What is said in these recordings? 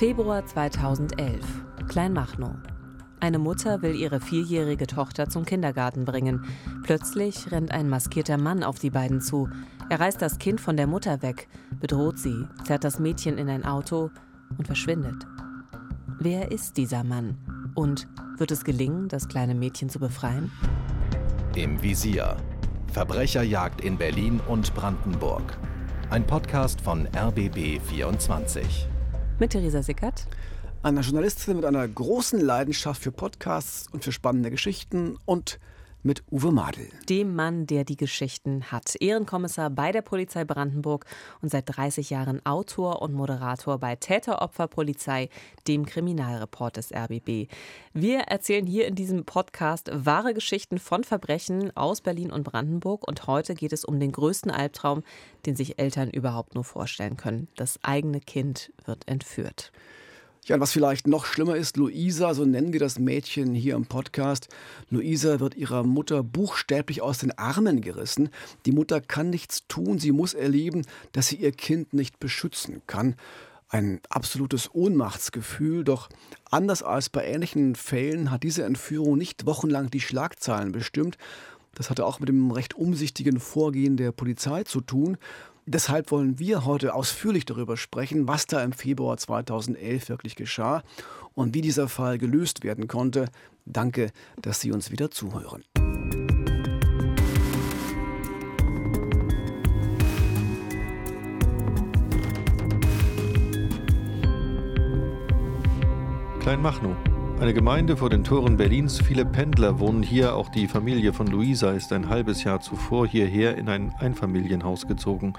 Februar 2011. Kleinmachnow. Eine Mutter will ihre vierjährige Tochter zum Kindergarten bringen. Plötzlich rennt ein maskierter Mann auf die beiden zu. Er reißt das Kind von der Mutter weg, bedroht sie, zerrt das Mädchen in ein Auto und verschwindet. Wer ist dieser Mann? Und wird es gelingen, das kleine Mädchen zu befreien? Im Visier. Verbrecherjagd in Berlin und Brandenburg. Ein Podcast von RBB 24. Mit Theresa Sickert. Einer Journalistin mit einer großen Leidenschaft für Podcasts und für spannende Geschichten und mit Uwe Madel. Dem Mann, der die Geschichten hat. Ehrenkommissar bei der Polizei Brandenburg und seit 30 Jahren Autor und Moderator bei Täteropferpolizei, dem Kriminalreport des RBB. Wir erzählen hier in diesem Podcast wahre Geschichten von Verbrechen aus Berlin und Brandenburg und heute geht es um den größten Albtraum, den sich Eltern überhaupt nur vorstellen können. Das eigene Kind wird entführt. Ja, und was vielleicht noch schlimmer ist, Luisa, so nennen wir das Mädchen hier im Podcast. Luisa wird ihrer Mutter buchstäblich aus den Armen gerissen. Die Mutter kann nichts tun, sie muss erleben, dass sie ihr Kind nicht beschützen kann. Ein absolutes Ohnmachtsgefühl, doch anders als bei ähnlichen Fällen hat diese Entführung nicht wochenlang die Schlagzeilen bestimmt. Das hatte auch mit dem recht umsichtigen Vorgehen der Polizei zu tun. Deshalb wollen wir heute ausführlich darüber sprechen, was da im Februar 2011 wirklich geschah und wie dieser Fall gelöst werden konnte. Danke, dass Sie uns wieder zuhören. Kleinmachnow. Eine Gemeinde vor den Toren Berlins. Viele Pendler wohnen hier. Auch die Familie von Luisa ist ein halbes Jahr zuvor hierher in ein Einfamilienhaus gezogen.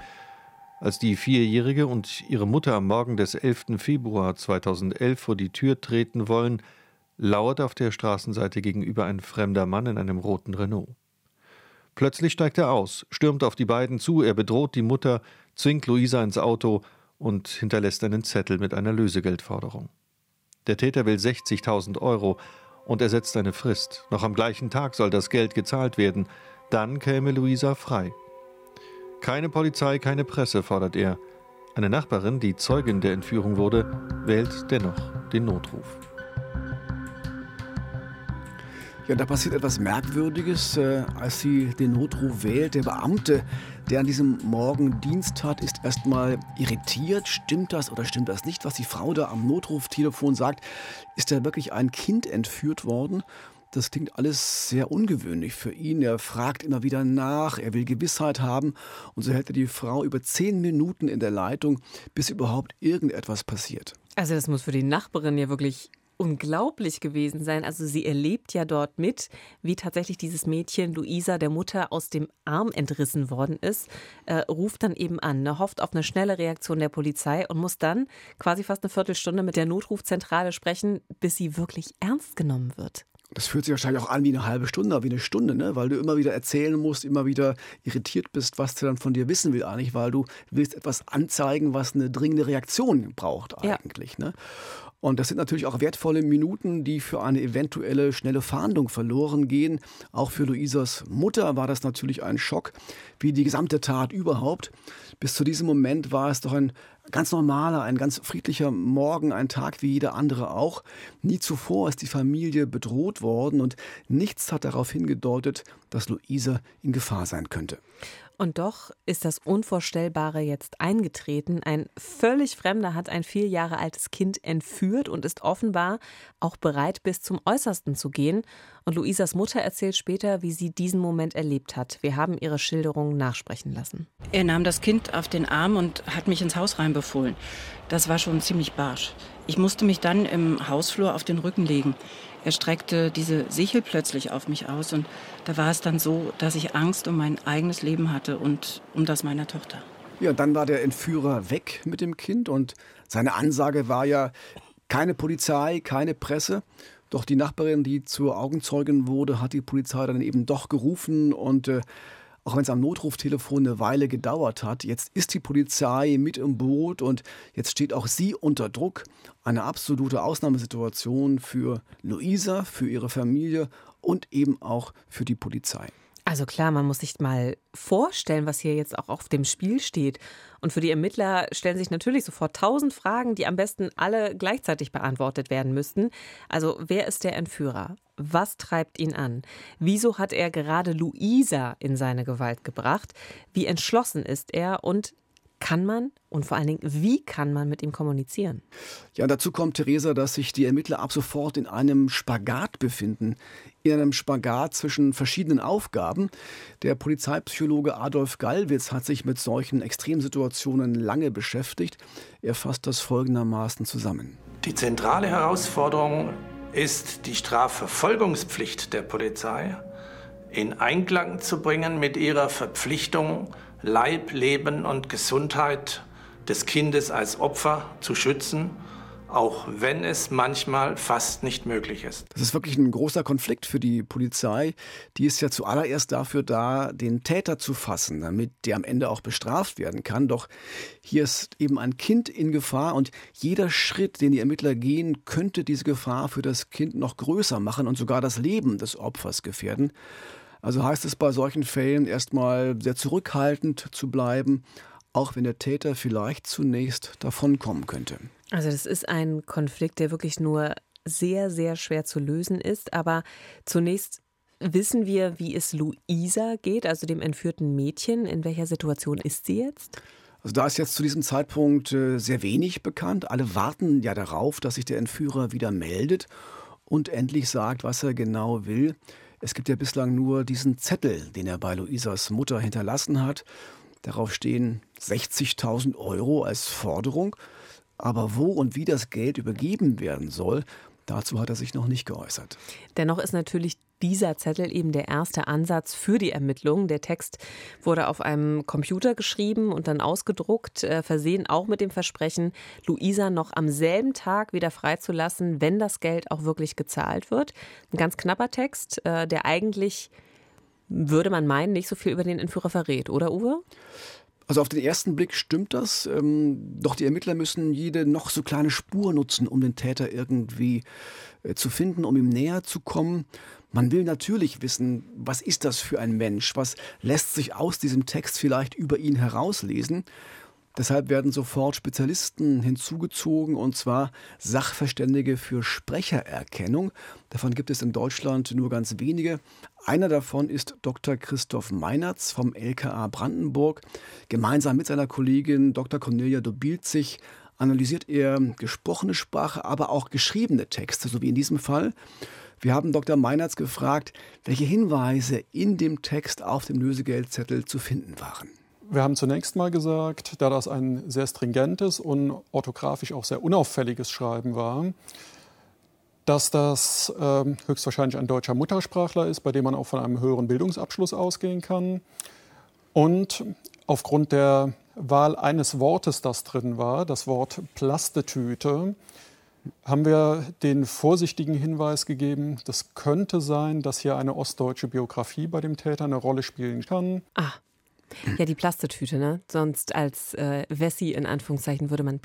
Als die Vierjährige und ihre Mutter am Morgen des 11. Februar 2011 vor die Tür treten wollen, lauert auf der Straßenseite gegenüber ein fremder Mann in einem roten Renault. Plötzlich steigt er aus, stürmt auf die beiden zu, er bedroht die Mutter, zwingt Luisa ins Auto und hinterlässt einen Zettel mit einer Lösegeldforderung. Der Täter will 60.000 Euro und er setzt eine Frist. Noch am gleichen Tag soll das Geld gezahlt werden. Dann käme Luisa frei. Keine Polizei, keine Presse, fordert er. Eine Nachbarin, die Zeugin der Entführung wurde, wählt dennoch den Notruf. Ja, da passiert etwas Merkwürdiges, äh, als sie den Notruf wählt. Der Beamte, der an diesem Morgen Dienst hat, ist erstmal irritiert. Stimmt das oder stimmt das nicht, was die Frau da am Notruftelefon sagt? Ist da wirklich ein Kind entführt worden? Das klingt alles sehr ungewöhnlich für ihn. Er fragt immer wieder nach, er will Gewissheit haben und so hält er die Frau über zehn Minuten in der Leitung, bis überhaupt irgendetwas passiert. Also das muss für die Nachbarin ja wirklich unglaublich gewesen sein. Also sie erlebt ja dort mit, wie tatsächlich dieses Mädchen Luisa der Mutter aus dem Arm entrissen worden ist, äh, ruft dann eben an, ne, hofft auf eine schnelle Reaktion der Polizei und muss dann quasi fast eine Viertelstunde mit der Notrufzentrale sprechen, bis sie wirklich ernst genommen wird. Das fühlt sich wahrscheinlich auch an wie eine halbe Stunde, wie eine Stunde, ne? weil du immer wieder erzählen musst, immer wieder irritiert bist, was der dann von dir wissen will eigentlich, weil du willst etwas anzeigen, was eine dringende Reaktion braucht eigentlich. Ja. Ne? Und das sind natürlich auch wertvolle Minuten, die für eine eventuelle schnelle Fahndung verloren gehen. Auch für Luisas Mutter war das natürlich ein Schock, wie die gesamte Tat überhaupt. Bis zu diesem Moment war es doch ein ganz normaler, ein ganz friedlicher Morgen, ein Tag wie jeder andere auch. Nie zuvor ist die Familie bedroht worden und nichts hat darauf hingedeutet, dass Luisa in Gefahr sein könnte. Und doch ist das Unvorstellbare jetzt eingetreten. Ein völlig Fremder hat ein vier Jahre altes Kind entführt und ist offenbar auch bereit, bis zum Äußersten zu gehen. Und Luisas Mutter erzählt später, wie sie diesen Moment erlebt hat. Wir haben ihre Schilderungen nachsprechen lassen. Er nahm das Kind auf den Arm und hat mich ins Haus reinbefohlen. Das war schon ziemlich barsch. Ich musste mich dann im Hausflur auf den Rücken legen. Er streckte diese Sichel plötzlich auf mich aus und da war es dann so, dass ich Angst um mein eigenes Leben hatte und um das meiner Tochter. Ja, dann war der Entführer weg mit dem Kind und seine Ansage war ja keine Polizei, keine Presse. Doch die Nachbarin, die zur Augenzeugin wurde, hat die Polizei dann eben doch gerufen und äh, auch wenn es am Notruftelefon eine Weile gedauert hat, jetzt ist die Polizei mit im Boot und jetzt steht auch sie unter Druck. Eine absolute Ausnahmesituation für Luisa, für ihre Familie und eben auch für die Polizei. Also klar, man muss sich mal vorstellen, was hier jetzt auch auf dem Spiel steht. Und für die Ermittler stellen sich natürlich sofort tausend Fragen, die am besten alle gleichzeitig beantwortet werden müssten. Also wer ist der Entführer? Was treibt ihn an? Wieso hat er gerade Luisa in seine Gewalt gebracht? Wie entschlossen ist er? Und kann man und vor allen Dingen, wie kann man mit ihm kommunizieren? Ja, dazu kommt, Theresa, dass sich die Ermittler ab sofort in einem Spagat befinden. In einem Spagat zwischen verschiedenen Aufgaben. Der Polizeipsychologe Adolf Gallwitz hat sich mit solchen Extremsituationen lange beschäftigt. Er fasst das folgendermaßen zusammen. Die zentrale Herausforderung ist die Strafverfolgungspflicht der Polizei in Einklang zu bringen mit ihrer Verpflichtung, Leib, Leben und Gesundheit des Kindes als Opfer zu schützen, auch wenn es manchmal fast nicht möglich ist. Das ist wirklich ein großer Konflikt für die Polizei. Die ist ja zuallererst dafür da, den Täter zu fassen, damit der am Ende auch bestraft werden kann. Doch hier ist eben ein Kind in Gefahr und jeder Schritt, den die Ermittler gehen, könnte diese Gefahr für das Kind noch größer machen und sogar das Leben des Opfers gefährden. Also heißt es bei solchen Fällen erstmal sehr zurückhaltend zu bleiben, auch wenn der Täter vielleicht zunächst davonkommen könnte. Also das ist ein Konflikt, der wirklich nur sehr, sehr schwer zu lösen ist. Aber zunächst wissen wir, wie es Luisa geht, also dem entführten Mädchen. In welcher Situation ist sie jetzt? Also da ist jetzt zu diesem Zeitpunkt äh, sehr wenig bekannt. Alle warten ja darauf, dass sich der Entführer wieder meldet und endlich sagt, was er genau will. Es gibt ja bislang nur diesen Zettel, den er bei Luisas Mutter hinterlassen hat. Darauf stehen 60.000 Euro als Forderung. Aber wo und wie das Geld übergeben werden soll, dazu hat er sich noch nicht geäußert. Dennoch ist natürlich dieser Zettel eben der erste Ansatz für die Ermittlungen. Der Text wurde auf einem Computer geschrieben und dann ausgedruckt, äh, versehen auch mit dem Versprechen, Luisa noch am selben Tag wieder freizulassen, wenn das Geld auch wirklich gezahlt wird. Ein ganz knapper Text, äh, der eigentlich, würde man meinen, nicht so viel über den Entführer verrät, oder Uwe? Also auf den ersten Blick stimmt das. Ähm, doch die Ermittler müssen jede noch so kleine Spur nutzen, um den Täter irgendwie äh, zu finden, um ihm näher zu kommen. Man will natürlich wissen, was ist das für ein Mensch? Was lässt sich aus diesem Text vielleicht über ihn herauslesen? Deshalb werden sofort Spezialisten hinzugezogen, und zwar Sachverständige für Sprechererkennung. Davon gibt es in Deutschland nur ganz wenige. Einer davon ist Dr. Christoph Meinertz vom LKA Brandenburg. Gemeinsam mit seiner Kollegin Dr. Cornelia Dobilzig analysiert er gesprochene Sprache, aber auch geschriebene Texte, so wie in diesem Fall. Wir haben Dr. Meinertz gefragt, welche Hinweise in dem Text auf dem Lösegeldzettel zu finden waren. Wir haben zunächst mal gesagt, da das ein sehr stringentes und orthografisch auch sehr unauffälliges Schreiben war, dass das äh, höchstwahrscheinlich ein deutscher Muttersprachler ist, bei dem man auch von einem höheren Bildungsabschluss ausgehen kann. Und aufgrund der Wahl eines Wortes, das drin war, das Wort Plastetüte, haben wir den vorsichtigen Hinweis gegeben, das könnte sein, dass hier eine ostdeutsche Biografie bei dem Täter eine Rolle spielen kann. Ah. Ja, die Plastetüte, ne? Sonst als äh, Wessi in Anführungszeichen würde man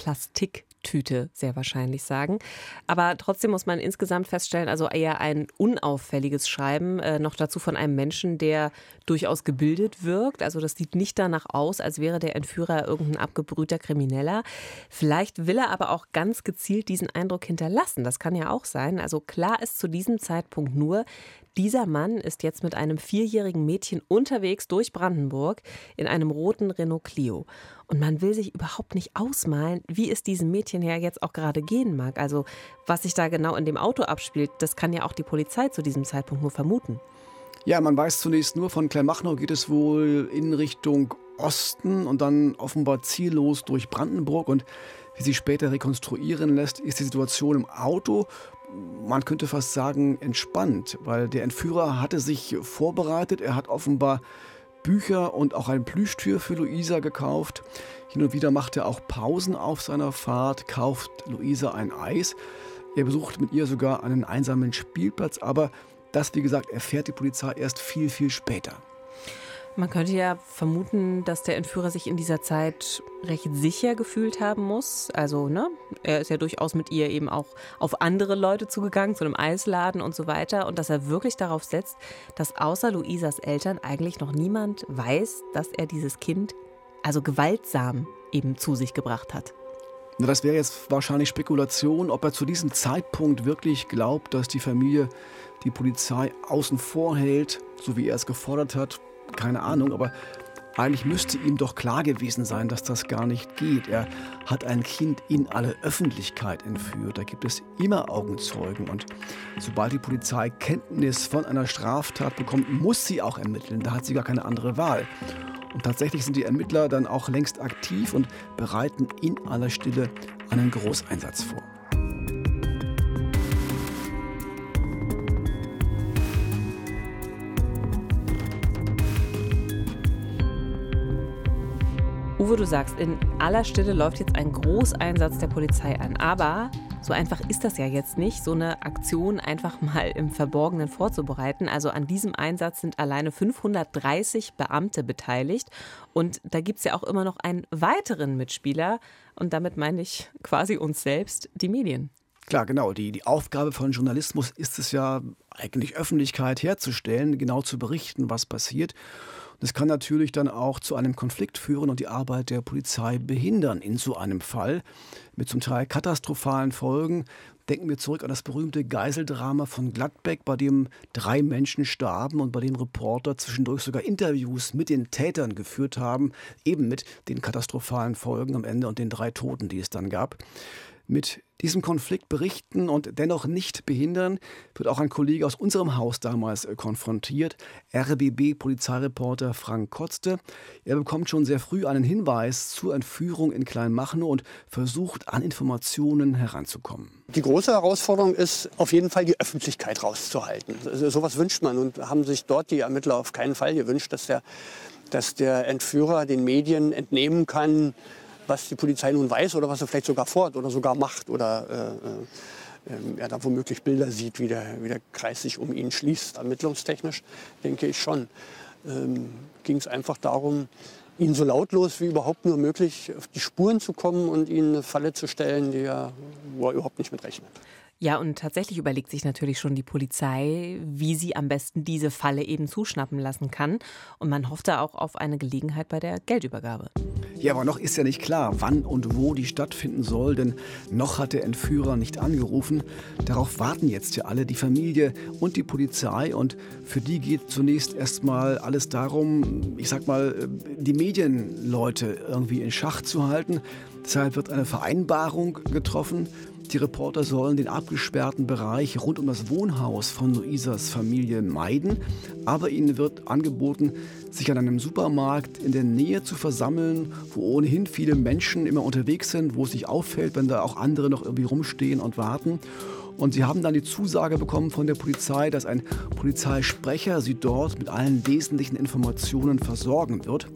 Plastiktüte sehr wahrscheinlich sagen. Aber trotzdem muss man insgesamt feststellen, also eher ein unauffälliges Schreiben, äh, noch dazu von einem Menschen, der durchaus gebildet wirkt. Also das sieht nicht danach aus, als wäre der Entführer irgendein abgebrühter Krimineller. Vielleicht will er aber auch ganz gezielt diesen Eindruck hinterlassen. Das kann ja auch sein. Also klar ist zu diesem Zeitpunkt nur, dieser Mann ist jetzt mit einem vierjährigen Mädchen unterwegs durch Brandenburg in einem roten Renault Clio. Und man will sich überhaupt nicht ausmalen, wie es diesem Mädchen ja jetzt auch gerade gehen mag. Also was sich da genau in dem Auto abspielt, das kann ja auch die Polizei zu diesem Zeitpunkt nur vermuten. Ja, man weiß zunächst nur, von Kleinmachnow geht es wohl in Richtung Osten und dann offenbar ziellos durch Brandenburg. Und wie sich später rekonstruieren lässt, ist die Situation im Auto man könnte fast sagen, entspannt, weil der Entführer hatte sich vorbereitet. Er hat offenbar Bücher und auch ein Plüschtür für Luisa gekauft. Hin und wieder macht er auch Pausen auf seiner Fahrt, kauft Luisa ein Eis. Er besucht mit ihr sogar einen einsamen Spielplatz, aber das, wie gesagt, erfährt die Polizei erst viel, viel später. Man könnte ja vermuten, dass der Entführer sich in dieser Zeit recht sicher gefühlt haben muss. Also, ne, er ist ja durchaus mit ihr eben auch auf andere Leute zugegangen, zu einem Eisladen und so weiter. Und dass er wirklich darauf setzt, dass außer Luisas Eltern eigentlich noch niemand weiß, dass er dieses Kind also gewaltsam eben zu sich gebracht hat. Na, das wäre jetzt wahrscheinlich Spekulation, ob er zu diesem Zeitpunkt wirklich glaubt, dass die Familie die Polizei außen vor hält, so wie er es gefordert hat keine Ahnung, aber eigentlich müsste ihm doch klar gewesen sein, dass das gar nicht geht. Er hat ein Kind in alle Öffentlichkeit entführt. Da gibt es immer Augenzeugen. Und sobald die Polizei Kenntnis von einer Straftat bekommt, muss sie auch ermitteln. Da hat sie gar keine andere Wahl. Und tatsächlich sind die Ermittler dann auch längst aktiv und bereiten in aller Stille einen Großeinsatz vor. Uwe, du sagst, in aller Stille läuft jetzt ein Großeinsatz der Polizei an. Aber so einfach ist das ja jetzt nicht, so eine Aktion einfach mal im Verborgenen vorzubereiten. Also an diesem Einsatz sind alleine 530 Beamte beteiligt. Und da gibt es ja auch immer noch einen weiteren Mitspieler. Und damit meine ich quasi uns selbst, die Medien. Klar, genau. Die, die Aufgabe von Journalismus ist es ja eigentlich Öffentlichkeit herzustellen, genau zu berichten, was passiert. Das kann natürlich dann auch zu einem Konflikt führen und die Arbeit der Polizei behindern in so einem Fall mit zum Teil katastrophalen Folgen. Denken wir zurück an das berühmte Geiseldrama von Gladbeck, bei dem drei Menschen starben und bei dem Reporter zwischendurch sogar Interviews mit den Tätern geführt haben, eben mit den katastrophalen Folgen am Ende und den drei Toten, die es dann gab. Mit diesem Konflikt berichten und dennoch nicht behindern, wird auch ein Kollege aus unserem Haus damals äh, konfrontiert, RBB-Polizeireporter Frank Kotzte. Er bekommt schon sehr früh einen Hinweis zur Entführung in Kleinmachnow und versucht an Informationen heranzukommen. Die große Herausforderung ist auf jeden Fall die Öffentlichkeit rauszuhalten. Sowas wünscht man und haben sich dort die Ermittler auf keinen Fall gewünscht, dass der, dass der Entführer den Medien entnehmen kann, was die Polizei nun weiß oder was er vielleicht sogar fordert oder sogar macht oder äh, äh, er da womöglich Bilder sieht, wie der, wie der Kreis sich um ihn schließt. Ermittlungstechnisch denke ich schon. Ähm, Ging es einfach darum, ihn so lautlos wie überhaupt nur möglich auf die Spuren zu kommen und ihn eine Falle zu stellen, die er, wo er überhaupt nicht mit rechnet. Ja, und tatsächlich überlegt sich natürlich schon die Polizei, wie sie am besten diese Falle eben zuschnappen lassen kann. Und man hofft da auch auf eine Gelegenheit bei der Geldübergabe. Ja, aber noch ist ja nicht klar, wann und wo die stattfinden soll, denn noch hat der Entführer nicht angerufen. Darauf warten jetzt ja alle, die Familie und die Polizei. Und für die geht zunächst erstmal alles darum, ich sag mal, die Medienleute irgendwie in Schach zu halten. Deshalb wird eine Vereinbarung getroffen die Reporter sollen den abgesperrten Bereich rund um das Wohnhaus von Luisas Familie meiden, aber ihnen wird angeboten, sich an einem Supermarkt in der Nähe zu versammeln, wo ohnehin viele Menschen immer unterwegs sind, wo es sich auffällt, wenn da auch andere noch irgendwie rumstehen und warten. Und sie haben dann die Zusage bekommen von der Polizei, dass ein Polizeisprecher sie dort mit allen wesentlichen Informationen versorgen wird.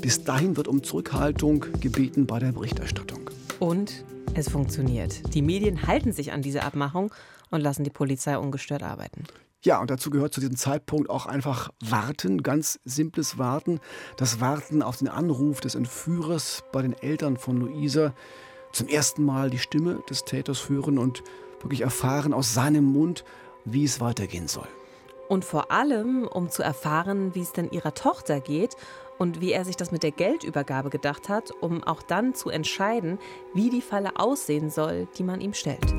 Bis dahin wird um Zurückhaltung gebeten bei der Berichterstattung. Und es funktioniert. Die Medien halten sich an diese Abmachung und lassen die Polizei ungestört arbeiten. Ja, und dazu gehört zu diesem Zeitpunkt auch einfach Warten, ganz simples Warten. Das Warten auf den Anruf des Entführers bei den Eltern von Luisa. Zum ersten Mal die Stimme des Täters hören und wirklich erfahren aus seinem Mund, wie es weitergehen soll. Und vor allem, um zu erfahren, wie es denn ihrer Tochter geht und wie er sich das mit der Geldübergabe gedacht hat, um auch dann zu entscheiden, wie die Falle aussehen soll, die man ihm stellt.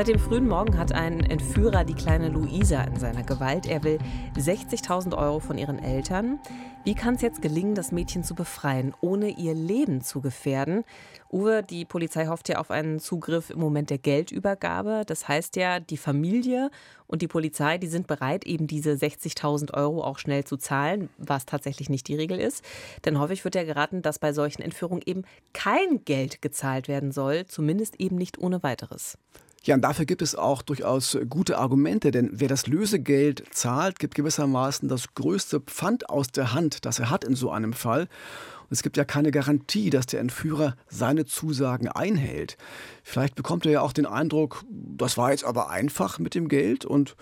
Seit dem frühen Morgen hat ein Entführer die kleine Luisa in seiner Gewalt. Er will 60.000 Euro von ihren Eltern. Wie kann es jetzt gelingen, das Mädchen zu befreien, ohne ihr Leben zu gefährden? Uwe, die Polizei hofft ja auf einen Zugriff im Moment der Geldübergabe. Das heißt ja, die Familie und die Polizei, die sind bereit, eben diese 60.000 Euro auch schnell zu zahlen, was tatsächlich nicht die Regel ist. Denn häufig wird ja geraten, dass bei solchen Entführungen eben kein Geld gezahlt werden soll, zumindest eben nicht ohne weiteres. Ja, und dafür gibt es auch durchaus gute Argumente, denn wer das Lösegeld zahlt, gibt gewissermaßen das größte Pfand aus der Hand, das er hat in so einem Fall. Und es gibt ja keine Garantie, dass der Entführer seine Zusagen einhält. Vielleicht bekommt er ja auch den Eindruck, das war jetzt aber einfach mit dem Geld und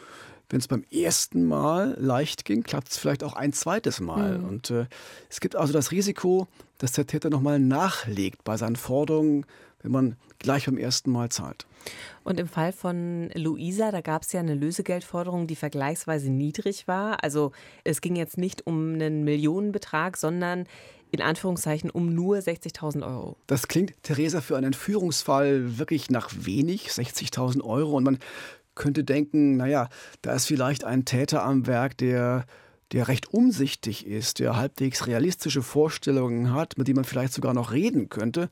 wenn es beim ersten Mal leicht ging, klappt es vielleicht auch ein zweites Mal. Mhm. Und äh, es gibt also das Risiko, dass der Täter nochmal nachlegt bei seinen Forderungen, wenn man gleich beim ersten Mal zahlt. Und im Fall von Luisa, da gab es ja eine Lösegeldforderung, die vergleichsweise niedrig war. Also es ging jetzt nicht um einen Millionenbetrag, sondern in Anführungszeichen um nur 60.000 Euro. Das klingt, Theresa, für einen Entführungsfall wirklich nach wenig, 60.000 Euro. Und man könnte denken, naja, da ist vielleicht ein Täter am Werk, der der recht umsichtig ist, der halbwegs realistische Vorstellungen hat, mit dem man vielleicht sogar noch reden könnte.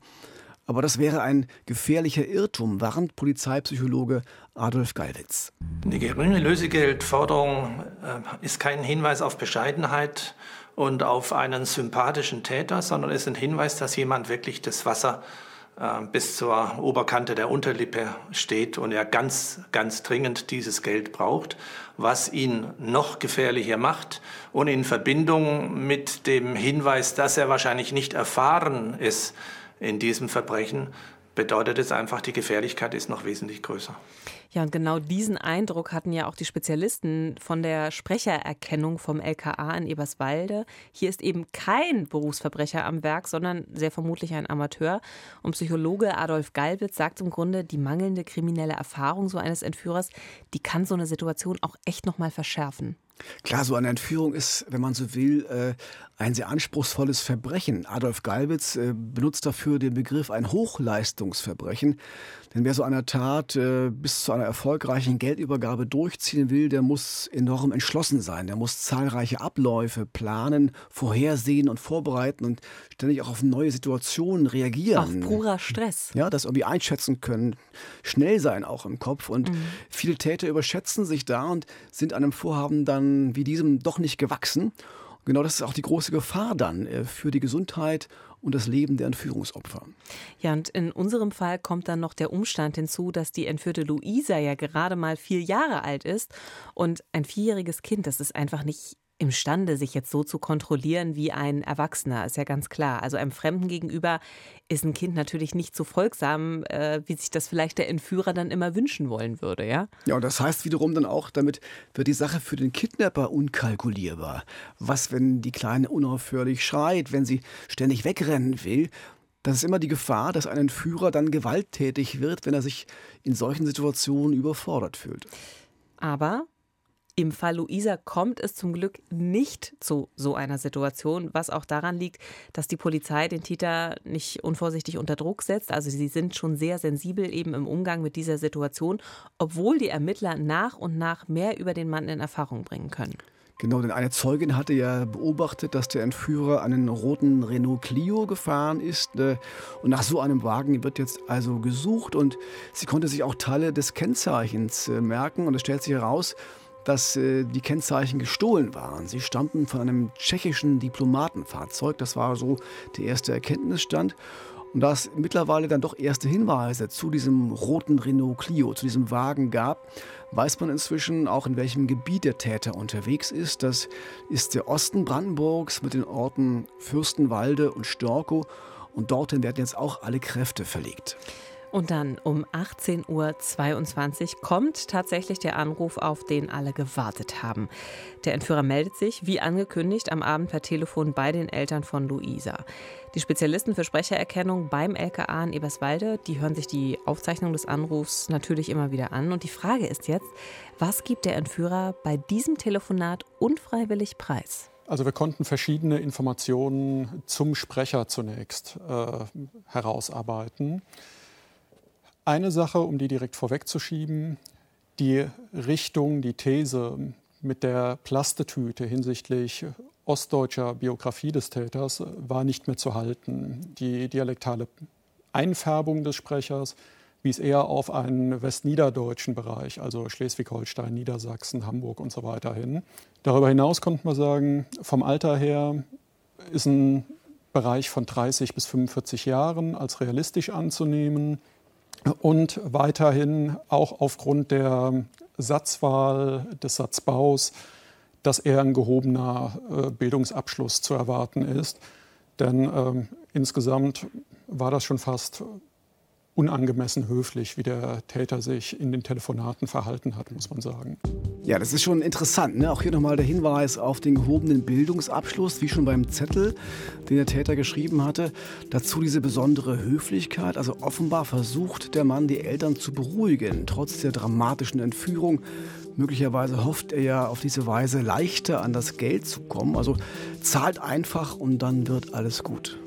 Aber das wäre ein gefährlicher Irrtum, warnt Polizeipsychologe Adolf Gallwitz. Die geringe Lösegeldforderung äh, ist kein Hinweis auf Bescheidenheit und auf einen sympathischen Täter, sondern ist ein Hinweis, dass jemand wirklich das Wasser bis zur Oberkante der Unterlippe steht und er ganz, ganz dringend dieses Geld braucht, was ihn noch gefährlicher macht und in Verbindung mit dem Hinweis, dass er wahrscheinlich nicht erfahren ist, in diesem Verbrechen bedeutet es einfach, die Gefährlichkeit ist noch wesentlich größer. Ja, und genau diesen Eindruck hatten ja auch die Spezialisten von der Sprechererkennung vom LKA in Eberswalde. Hier ist eben kein Berufsverbrecher am Werk, sondern sehr vermutlich ein Amateur. Und Psychologe Adolf Galwitz sagt im Grunde, die mangelnde kriminelle Erfahrung so eines Entführers, die kann so eine Situation auch echt noch mal verschärfen. Klar, so eine Entführung ist, wenn man so will, äh, ein sehr anspruchsvolles Verbrechen. Adolf Galwitz äh, benutzt dafür den Begriff ein Hochleistungsverbrechen. Denn wer so eine Tat äh, bis zu einer erfolgreichen Geldübergabe durchziehen will, der muss enorm entschlossen sein. Der muss zahlreiche Abläufe planen, vorhersehen und vorbereiten und ständig auch auf neue Situationen reagieren. Auf purer Stress. Ja, das irgendwie einschätzen können, schnell sein auch im Kopf. Und mhm. viele Täter überschätzen sich da und sind einem Vorhaben dann wie diesem doch nicht gewachsen. Genau das ist auch die große Gefahr dann äh, für die Gesundheit und das Leben der Entführungsopfer. Ja, und in unserem Fall kommt dann noch der Umstand hinzu, dass die entführte Luisa ja gerade mal vier Jahre alt ist. Und ein vierjähriges Kind, das ist einfach nicht imstande, sich jetzt so zu kontrollieren wie ein Erwachsener, ist ja ganz klar. Also einem Fremden gegenüber ist ein Kind natürlich nicht so folgsam, äh, wie sich das vielleicht der Entführer dann immer wünschen wollen würde, ja? Ja, und das heißt wiederum dann auch, damit wird die Sache für den Kidnapper unkalkulierbar. Was, wenn die Kleine unaufhörlich schreit, wenn sie ständig wegrennen will? Das ist immer die Gefahr, dass ein Entführer dann gewalttätig wird, wenn er sich in solchen Situationen überfordert fühlt. Aber im Fall Luisa kommt es zum Glück nicht zu so einer Situation, was auch daran liegt, dass die Polizei den Täter nicht unvorsichtig unter Druck setzt. Also sie sind schon sehr sensibel eben im Umgang mit dieser Situation, obwohl die Ermittler nach und nach mehr über den Mann in Erfahrung bringen können. Genau, denn eine Zeugin hatte ja beobachtet, dass der Entführer einen roten Renault Clio gefahren ist. Äh, und nach so einem Wagen wird jetzt also gesucht und sie konnte sich auch Teile des Kennzeichens äh, merken. Und es stellt sich heraus, dass äh, die Kennzeichen gestohlen waren. Sie stammten von einem tschechischen Diplomatenfahrzeug. Das war so der erste Erkenntnisstand. Und da es mittlerweile dann doch erste Hinweise zu diesem roten Renault Clio, zu diesem Wagen gab, weiß man inzwischen auch, in welchem Gebiet der Täter unterwegs ist. Das ist der Osten Brandenburgs mit den Orten Fürstenwalde und Storkow. Und dorthin werden jetzt auch alle Kräfte verlegt. Und dann um 18.22 Uhr kommt tatsächlich der Anruf, auf den alle gewartet haben. Der Entführer meldet sich, wie angekündigt, am Abend per Telefon bei den Eltern von Luisa. Die Spezialisten für Sprechererkennung beim LKA in Eberswalde, die hören sich die Aufzeichnung des Anrufs natürlich immer wieder an. Und die Frage ist jetzt, was gibt der Entführer bei diesem Telefonat unfreiwillig preis? Also wir konnten verschiedene Informationen zum Sprecher zunächst äh, herausarbeiten. Eine Sache, um die direkt vorwegzuschieben, die Richtung, die These mit der Plastetüte hinsichtlich ostdeutscher Biografie des Täters war nicht mehr zu halten. Die dialektale Einfärbung des Sprechers wies eher auf einen westniederdeutschen Bereich, also Schleswig-Holstein, Niedersachsen, Hamburg und so weiter hin. Darüber hinaus konnte man sagen, vom Alter her ist ein Bereich von 30 bis 45 Jahren als realistisch anzunehmen. Und weiterhin auch aufgrund der Satzwahl des Satzbaus, dass eher ein gehobener äh, Bildungsabschluss zu erwarten ist. Denn ähm, insgesamt war das schon fast unangemessen höflich, wie der Täter sich in den Telefonaten verhalten hat, muss man sagen. Ja, das ist schon interessant. Ne? Auch hier nochmal der Hinweis auf den gehobenen Bildungsabschluss, wie schon beim Zettel, den der Täter geschrieben hatte. Dazu diese besondere Höflichkeit. Also offenbar versucht der Mann, die Eltern zu beruhigen, trotz der dramatischen Entführung. Möglicherweise hofft er ja auf diese Weise leichter an das Geld zu kommen. Also zahlt einfach und dann wird alles gut.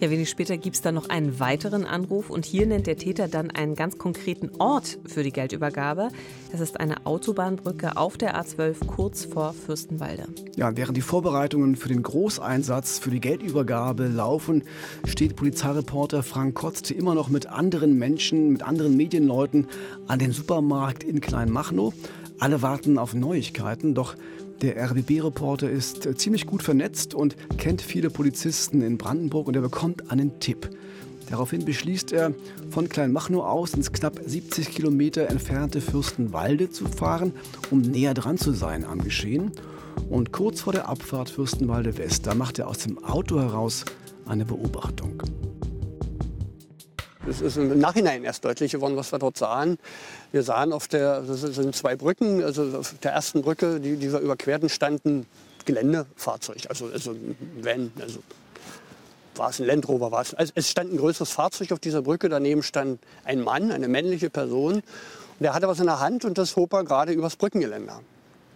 Ja, wenig später gibt es dann noch einen weiteren Anruf und hier nennt der Täter dann einen ganz konkreten Ort für die Geldübergabe. Das ist eine Autobahnbrücke auf der A12 kurz vor Fürstenwalde. Ja, während die Vorbereitungen für den Großeinsatz für die Geldübergabe laufen, steht Polizeireporter Frank Kotzte immer noch mit anderen Menschen, mit anderen Medienleuten an dem Supermarkt in Kleinmachnow. Alle warten auf Neuigkeiten, doch der RBB-Reporter ist äh, ziemlich gut vernetzt und kennt viele Polizisten in Brandenburg und er bekommt einen Tipp. Daraufhin beschließt er, von Kleinmachnow aus ins knapp 70 Kilometer entfernte Fürstenwalde zu fahren, um näher dran zu sein am Geschehen. Und kurz vor der Abfahrt Fürstenwalde West, da macht er aus dem Auto heraus eine Beobachtung. Es ist im Nachhinein erst deutlich geworden, was wir dort sahen. Wir sahen auf der, das sind zwei Brücken, also auf der ersten Brücke, die, die wir überquerten, standen Geländefahrzeug, also, also ein Van, also war es ein Land Rover, war es. Also es stand ein größeres Fahrzeug auf dieser Brücke, daneben stand ein Mann, eine männliche Person. Und der hatte was in der Hand und das hob er gerade übers Brückengeländer.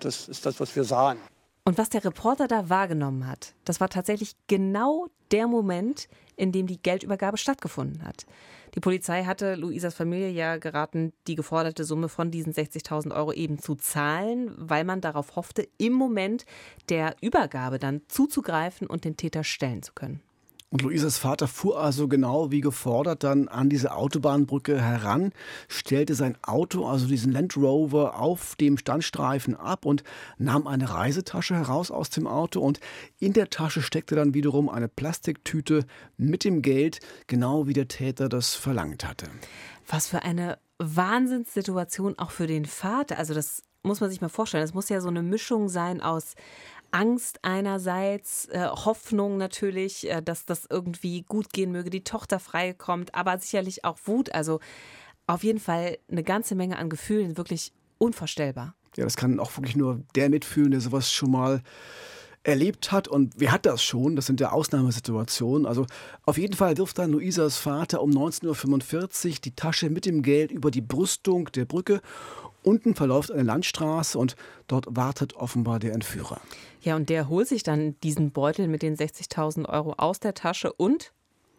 Das ist das, was wir sahen. Und was der Reporter da wahrgenommen hat, das war tatsächlich genau der Moment, in dem die Geldübergabe stattgefunden hat. Die Polizei hatte Luisas Familie ja geraten, die geforderte Summe von diesen 60.000 Euro eben zu zahlen, weil man darauf hoffte, im Moment der Übergabe dann zuzugreifen und den Täter stellen zu können. Und Luisas Vater fuhr also genau wie gefordert dann an diese Autobahnbrücke heran, stellte sein Auto, also diesen Land Rover, auf dem Standstreifen ab und nahm eine Reisetasche heraus aus dem Auto und in der Tasche steckte dann wiederum eine Plastiktüte mit dem Geld, genau wie der Täter das verlangt hatte. Was für eine Wahnsinnssituation auch für den Vater. Also das muss man sich mal vorstellen. Das muss ja so eine Mischung sein aus Angst einerseits, äh, Hoffnung natürlich, äh, dass das irgendwie gut gehen möge, die Tochter freikommt, aber sicherlich auch Wut. Also auf jeden Fall eine ganze Menge an Gefühlen, wirklich unvorstellbar. Ja, das kann auch wirklich nur der mitfühlen, der sowas schon mal erlebt hat. Und wer hat das schon? Das sind ja Ausnahmesituationen. Also auf jeden Fall wirft dann Luisas Vater um 19.45 Uhr die Tasche mit dem Geld über die Brüstung der Brücke Unten verläuft eine Landstraße und dort wartet offenbar der Entführer. Ja, und der holt sich dann diesen Beutel mit den 60.000 Euro aus der Tasche und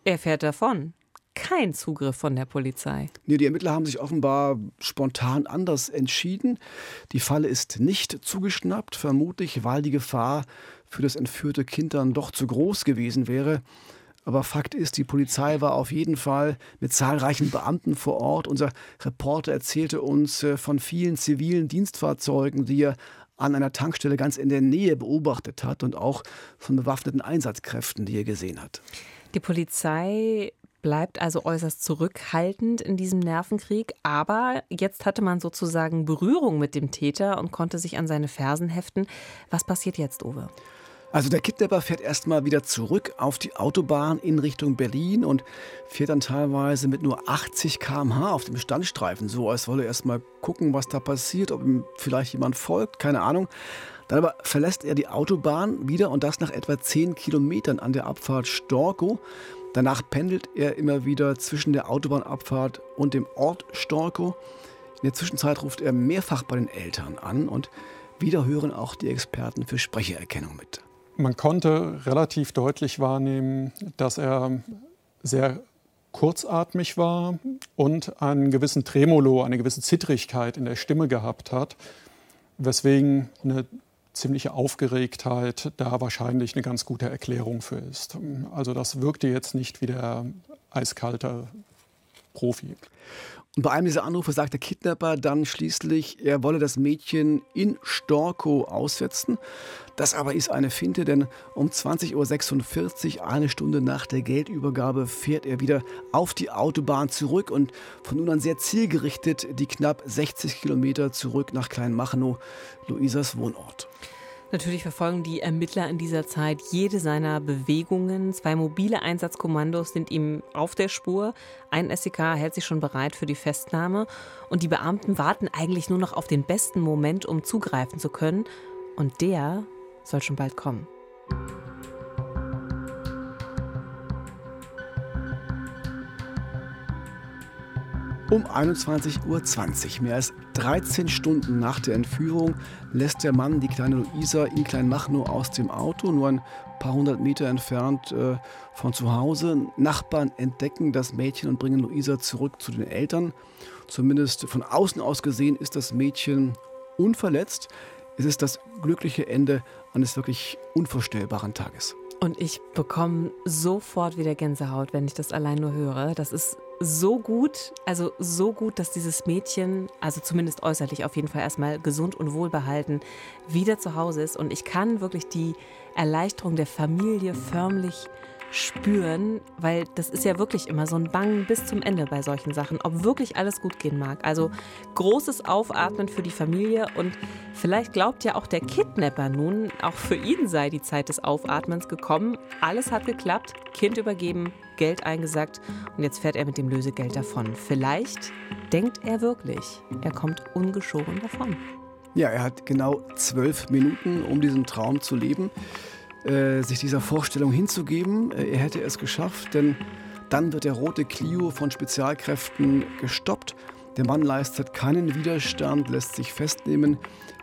er fährt davon. Kein Zugriff von der Polizei. Nee, die Ermittler haben sich offenbar spontan anders entschieden. Die Falle ist nicht zugeschnappt, vermutlich weil die Gefahr für das entführte Kind dann doch zu groß gewesen wäre. Aber Fakt ist, die Polizei war auf jeden Fall mit zahlreichen Beamten vor Ort. Unser Reporter erzählte uns äh, von vielen zivilen Dienstfahrzeugen, die er an einer Tankstelle ganz in der Nähe beobachtet hat und auch von bewaffneten Einsatzkräften, die er gesehen hat. Die Polizei bleibt also äußerst zurückhaltend in diesem Nervenkrieg, aber jetzt hatte man sozusagen Berührung mit dem Täter und konnte sich an seine Fersen heften. Was passiert jetzt, Uwe? Also der Kidnapper fährt erstmal wieder zurück auf die Autobahn in Richtung Berlin und fährt dann teilweise mit nur 80 km/h auf dem Standstreifen, so als wolle er erstmal gucken, was da passiert, ob ihm vielleicht jemand folgt, keine Ahnung. Dann aber verlässt er die Autobahn wieder und das nach etwa 10 Kilometern an der Abfahrt Storkow. Danach pendelt er immer wieder zwischen der Autobahnabfahrt und dem Ort Storkow. In der Zwischenzeit ruft er mehrfach bei den Eltern an und wieder hören auch die Experten für Sprechererkennung mit. Man konnte relativ deutlich wahrnehmen, dass er sehr kurzatmig war und einen gewissen Tremolo, eine gewisse Zittrigkeit in der Stimme gehabt hat, weswegen eine ziemliche Aufgeregtheit da wahrscheinlich eine ganz gute Erklärung für ist. Also das wirkte jetzt nicht wie der eiskalte Profi. Und bei einem dieser Anrufe sagt der Kidnapper dann schließlich, er wolle das Mädchen in Storkow aussetzen. Das aber ist eine Finte, denn um 20.46 Uhr, eine Stunde nach der Geldübergabe, fährt er wieder auf die Autobahn zurück und von nun an sehr zielgerichtet die knapp 60 Kilometer zurück nach Kleinmachnow, Luisas Wohnort. Natürlich verfolgen die Ermittler in dieser Zeit jede seiner Bewegungen. Zwei mobile Einsatzkommandos sind ihm auf der Spur. Ein SEK hält sich schon bereit für die Festnahme. Und die Beamten warten eigentlich nur noch auf den besten Moment, um zugreifen zu können. Und der soll schon bald kommen. Um 21.20 Uhr, mehr als 13 Stunden nach der Entführung, lässt der Mann die kleine Luisa in Kleinmachnow aus dem Auto, nur ein paar hundert Meter entfernt äh, von zu Hause. Nachbarn entdecken das Mädchen und bringen Luisa zurück zu den Eltern. Zumindest von außen aus gesehen ist das Mädchen unverletzt. Es ist das glückliche Ende eines wirklich unvorstellbaren Tages. Und ich bekomme sofort wieder Gänsehaut, wenn ich das allein nur höre. Das ist so gut, also so gut, dass dieses Mädchen, also zumindest äußerlich auf jeden Fall erstmal gesund und wohlbehalten, wieder zu Hause ist. Und ich kann wirklich die Erleichterung der Familie förmlich spüren, weil das ist ja wirklich immer so ein Bangen bis zum Ende bei solchen Sachen, ob wirklich alles gut gehen mag. Also großes Aufatmen für die Familie und vielleicht glaubt ja auch der Kidnapper nun, auch für ihn sei die Zeit des Aufatmens gekommen. Alles hat geklappt, Kind übergeben, Geld eingesackt und jetzt fährt er mit dem Lösegeld davon. Vielleicht denkt er wirklich, er kommt ungeschoren davon. Ja, er hat genau zwölf Minuten, um diesen Traum zu leben. Äh, sich dieser Vorstellung hinzugeben. Äh, er hätte es geschafft, denn dann wird der rote Clio von Spezialkräften gestoppt. Der Mann leistet keinen Widerstand, lässt sich festnehmen.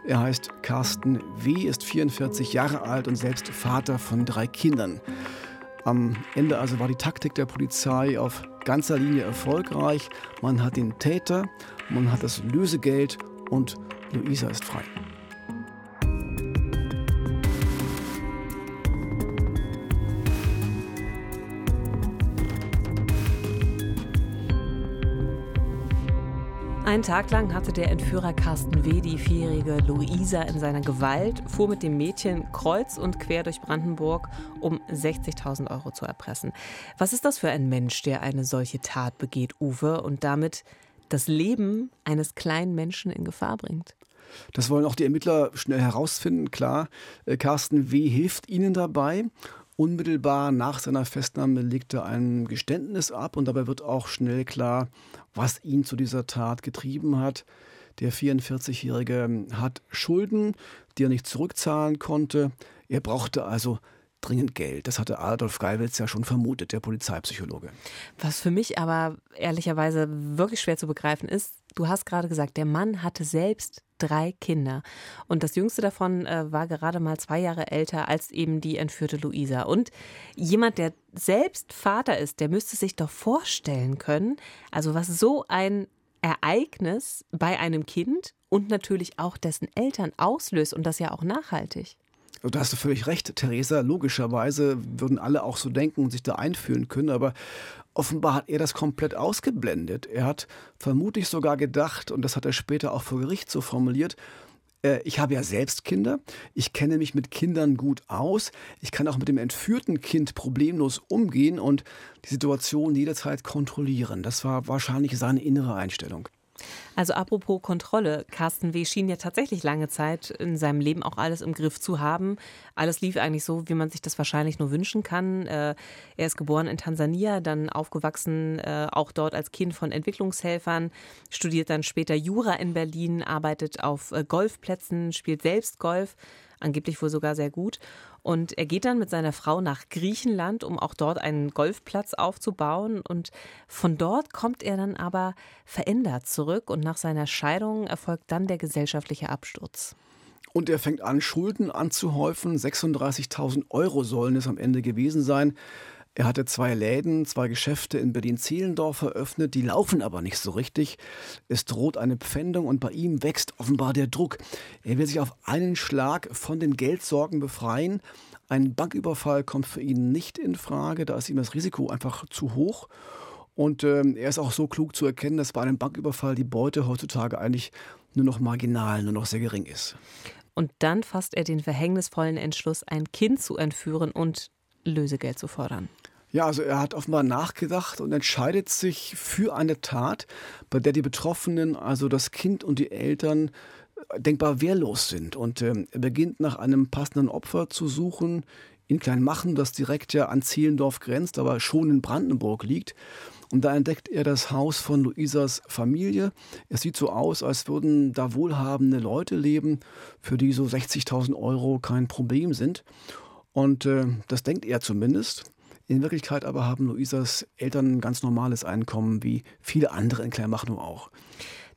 Er heißt Carsten W., ist 44 Jahre alt und selbst Vater von drei Kindern. Am Ende also war die Taktik der Polizei auf ganzer Linie erfolgreich. Man hat den Täter, man hat das Lösegeld und Luisa ist frei. Einen Tag lang hatte der Entführer Carsten W. die vierjährige Luisa in seiner Gewalt, fuhr mit dem Mädchen kreuz und quer durch Brandenburg, um 60.000 Euro zu erpressen. Was ist das für ein Mensch, der eine solche Tat begeht, Uwe, und damit das Leben eines kleinen Menschen in Gefahr bringt? Das wollen auch die Ermittler schnell herausfinden, klar. Äh, Carsten W. hilft ihnen dabei Unmittelbar nach seiner Festnahme legt er ein Geständnis ab und dabei wird auch schnell klar, was ihn zu dieser Tat getrieben hat. Der 44-Jährige hat Schulden, die er nicht zurückzahlen konnte. Er brauchte also dringend Geld. Das hatte Adolf Geiwitz ja schon vermutet, der Polizeipsychologe. Was für mich aber ehrlicherweise wirklich schwer zu begreifen ist, du hast gerade gesagt, der Mann hatte selbst drei Kinder. Und das jüngste davon äh, war gerade mal zwei Jahre älter als eben die entführte Luisa. Und jemand, der selbst Vater ist, der müsste sich doch vorstellen können, also was so ein Ereignis bei einem Kind und natürlich auch dessen Eltern auslöst und das ja auch nachhaltig. Da hast du völlig recht, Theresa. Logischerweise würden alle auch so denken und sich da einfühlen können. Aber offenbar hat er das komplett ausgeblendet. Er hat vermutlich sogar gedacht, und das hat er später auch vor Gericht so formuliert, äh, ich habe ja selbst Kinder, ich kenne mich mit Kindern gut aus, ich kann auch mit dem entführten Kind problemlos umgehen und die Situation jederzeit kontrollieren. Das war wahrscheinlich seine innere Einstellung. Also apropos Kontrolle, Carsten W. schien ja tatsächlich lange Zeit in seinem Leben auch alles im Griff zu haben. Alles lief eigentlich so, wie man sich das wahrscheinlich nur wünschen kann. Äh, er ist geboren in Tansania, dann aufgewachsen äh, auch dort als Kind von Entwicklungshelfern, studiert dann später Jura in Berlin, arbeitet auf äh, Golfplätzen, spielt selbst Golf, angeblich wohl sogar sehr gut und er geht dann mit seiner Frau nach Griechenland, um auch dort einen Golfplatz aufzubauen. Und von dort kommt er dann aber verändert zurück. Und nach seiner Scheidung erfolgt dann der gesellschaftliche Absturz. Und er fängt an, Schulden anzuhäufen. 36.000 Euro sollen es am Ende gewesen sein. Er hatte zwei Läden, zwei Geschäfte in Berlin-Zehlendorf eröffnet, die laufen aber nicht so richtig. Es droht eine Pfändung und bei ihm wächst offenbar der Druck. Er will sich auf einen Schlag von den Geldsorgen befreien. Ein Banküberfall kommt für ihn nicht in Frage, da ist ihm das Risiko einfach zu hoch. Und ähm, er ist auch so klug zu erkennen, dass bei einem Banküberfall die Beute heutzutage eigentlich nur noch marginal, nur noch sehr gering ist. Und dann fasst er den verhängnisvollen Entschluss, ein Kind zu entführen und Lösegeld zu fordern. Ja, also er hat offenbar nachgedacht und entscheidet sich für eine Tat, bei der die Betroffenen, also das Kind und die Eltern, denkbar wehrlos sind. Und äh, er beginnt nach einem passenden Opfer zu suchen in Kleinmachen, das direkt ja an Zehlendorf grenzt, aber schon in Brandenburg liegt. Und da entdeckt er das Haus von Luisas Familie. Es sieht so aus, als würden da wohlhabende Leute leben, für die so 60.000 Euro kein Problem sind. Und äh, das denkt er zumindest. In Wirklichkeit aber haben Luisas Eltern ein ganz normales Einkommen, wie viele andere in Kleinmachnow auch.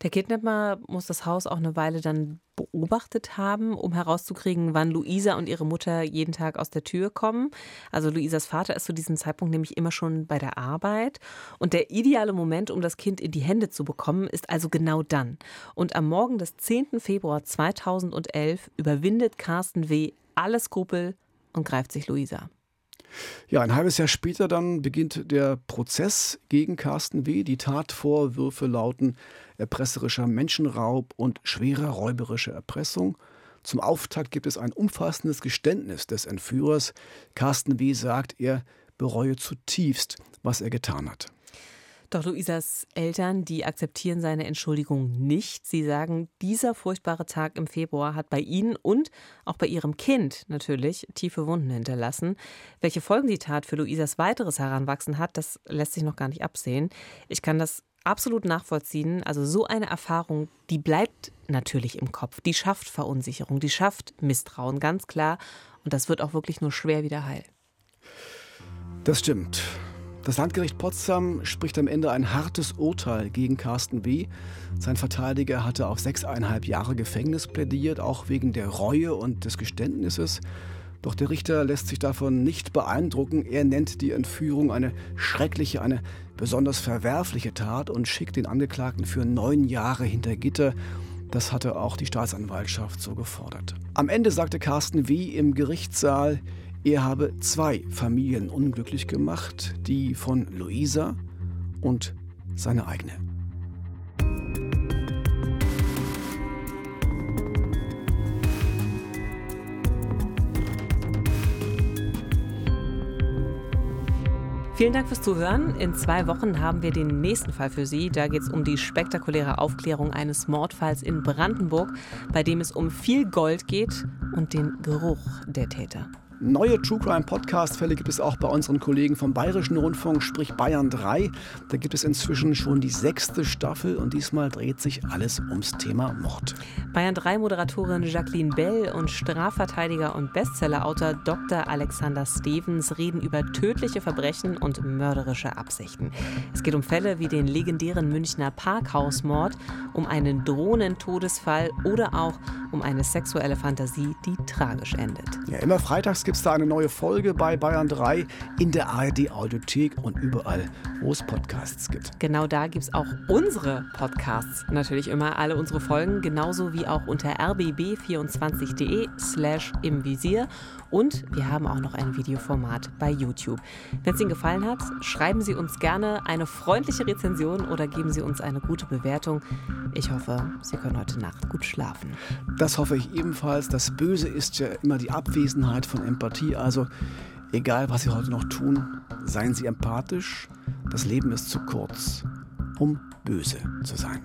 Der Kidnapper muss das Haus auch eine Weile dann beobachtet haben, um herauszukriegen, wann Luisa und ihre Mutter jeden Tag aus der Tür kommen. Also Luisas Vater ist zu diesem Zeitpunkt nämlich immer schon bei der Arbeit. Und der ideale Moment, um das Kind in die Hände zu bekommen, ist also genau dann. Und am Morgen des 10. Februar 2011 überwindet Carsten W. alle Skrupel und greift sich Luisa. Ja, ein halbes Jahr später dann beginnt der Prozess gegen Carsten W. Die Tatvorwürfe lauten erpresserischer Menschenraub und schwerer räuberische Erpressung. Zum Auftakt gibt es ein umfassendes Geständnis des Entführers. Carsten W. sagt, er bereue zutiefst, was er getan hat. Doch Luisas Eltern, die akzeptieren seine Entschuldigung nicht. Sie sagen, dieser furchtbare Tag im Februar hat bei ihnen und auch bei ihrem Kind natürlich tiefe Wunden hinterlassen. Welche Folgen die Tat für Luisas weiteres Heranwachsen hat, das lässt sich noch gar nicht absehen. Ich kann das absolut nachvollziehen. Also so eine Erfahrung, die bleibt natürlich im Kopf. Die schafft Verunsicherung, die schafft Misstrauen, ganz klar. Und das wird auch wirklich nur schwer wieder heil. Das stimmt. Das Landgericht Potsdam spricht am Ende ein hartes Urteil gegen Carsten W. Sein Verteidiger hatte auf sechseinhalb Jahre Gefängnis plädiert, auch wegen der Reue und des Geständnisses. Doch der Richter lässt sich davon nicht beeindrucken. Er nennt die Entführung eine schreckliche, eine besonders verwerfliche Tat und schickt den Angeklagten für neun Jahre hinter Gitter. Das hatte auch die Staatsanwaltschaft so gefordert. Am Ende sagte Carsten W. im Gerichtssaal, er habe zwei Familien unglücklich gemacht, die von Luisa und seine eigene. Vielen Dank fürs Zuhören. In zwei Wochen haben wir den nächsten Fall für Sie. Da geht es um die spektakuläre Aufklärung eines Mordfalls in Brandenburg, bei dem es um viel Gold geht und den Geruch der Täter. Neue True Crime Podcast-Fälle gibt es auch bei unseren Kollegen vom Bayerischen Rundfunk, sprich Bayern 3. Da gibt es inzwischen schon die sechste Staffel und diesmal dreht sich alles ums Thema Mord. Bayern 3 Moderatorin Jacqueline Bell und Strafverteidiger und Bestsellerautor Dr. Alexander Stevens reden über tödliche Verbrechen und mörderische Absichten. Es geht um Fälle wie den legendären Münchner Parkhausmord, um einen Drohnentodesfall oder auch um eine sexuelle Fantasie, die tragisch endet. Ja, immer freitags gibt gibt es da eine neue Folge bei Bayern 3 in der ARD Audiothek und überall, wo es Podcasts gibt. Genau da gibt es auch unsere Podcasts. Natürlich immer alle unsere Folgen, genauso wie auch unter rbb24.de slash im Visier. Und wir haben auch noch ein Videoformat bei YouTube. Wenn es Ihnen gefallen hat, schreiben Sie uns gerne eine freundliche Rezension oder geben Sie uns eine gute Bewertung. Ich hoffe, Sie können heute Nacht gut schlafen. Das hoffe ich ebenfalls. Das Böse ist ja immer die Abwesenheit von Empathie. Also egal, was Sie heute noch tun, seien Sie empathisch. Das Leben ist zu kurz, um böse zu sein.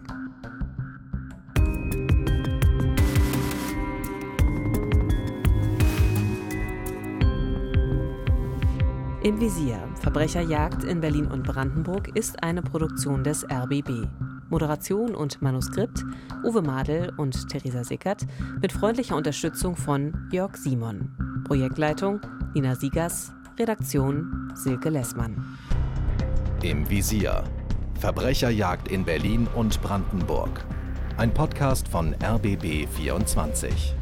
Im Visier Verbrecherjagd in Berlin und Brandenburg ist eine Produktion des RBB. Moderation und Manuskript Uwe Madel und Theresa Sickert mit freundlicher Unterstützung von Jörg Simon. Projektleitung Nina Siegers, Redaktion Silke Lessmann. Im Visier Verbrecherjagd in Berlin und Brandenburg. Ein Podcast von RBB 24.